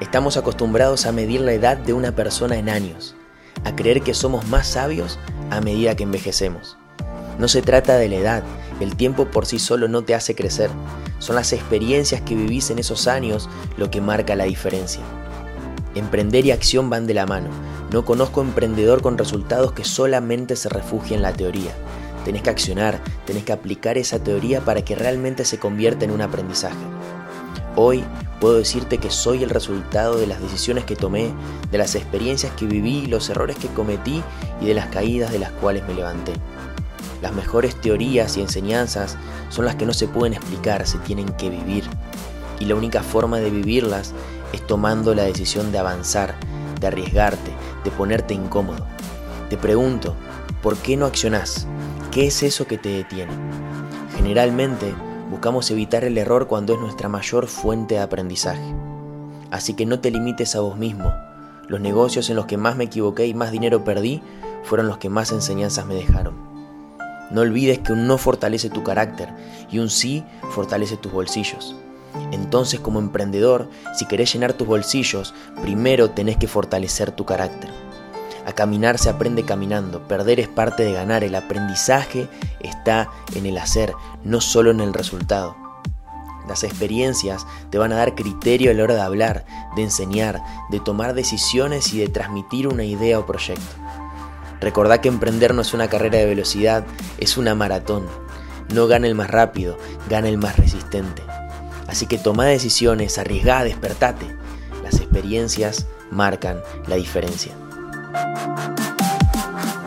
Estamos acostumbrados a medir la edad de una persona en años, a creer que somos más sabios a medida que envejecemos. No se trata de la edad, el tiempo por sí solo no te hace crecer, son las experiencias que vivís en esos años lo que marca la diferencia. Emprender y acción van de la mano. No conozco emprendedor con resultados que solamente se refugie en la teoría. Tenés que accionar, tenés que aplicar esa teoría para que realmente se convierta en un aprendizaje. Hoy puedo decirte que soy el resultado de las decisiones que tomé, de las experiencias que viví, los errores que cometí y de las caídas de las cuales me levanté. Las mejores teorías y enseñanzas son las que no se pueden explicar, se tienen que vivir. Y la única forma de vivirlas es tomando la decisión de avanzar, de arriesgarte, de ponerte incómodo. Te pregunto, ¿por qué no accionás? ¿Qué es eso que te detiene? Generalmente buscamos evitar el error cuando es nuestra mayor fuente de aprendizaje. Así que no te limites a vos mismo. Los negocios en los que más me equivoqué y más dinero perdí fueron los que más enseñanzas me dejaron. No olvides que un no fortalece tu carácter y un sí fortalece tus bolsillos. Entonces como emprendedor, si querés llenar tus bolsillos, primero tenés que fortalecer tu carácter. A caminar se aprende caminando, perder es parte de ganar, el aprendizaje está en el hacer, no solo en el resultado. Las experiencias te van a dar criterio a la hora de hablar, de enseñar, de tomar decisiones y de transmitir una idea o proyecto. Recordá que emprender no es una carrera de velocidad, es una maratón. No gana el más rápido, gana el más resistente. Así que toma decisiones, arriesgá, despertate. Las experiencias marcan la diferencia. フフフフ。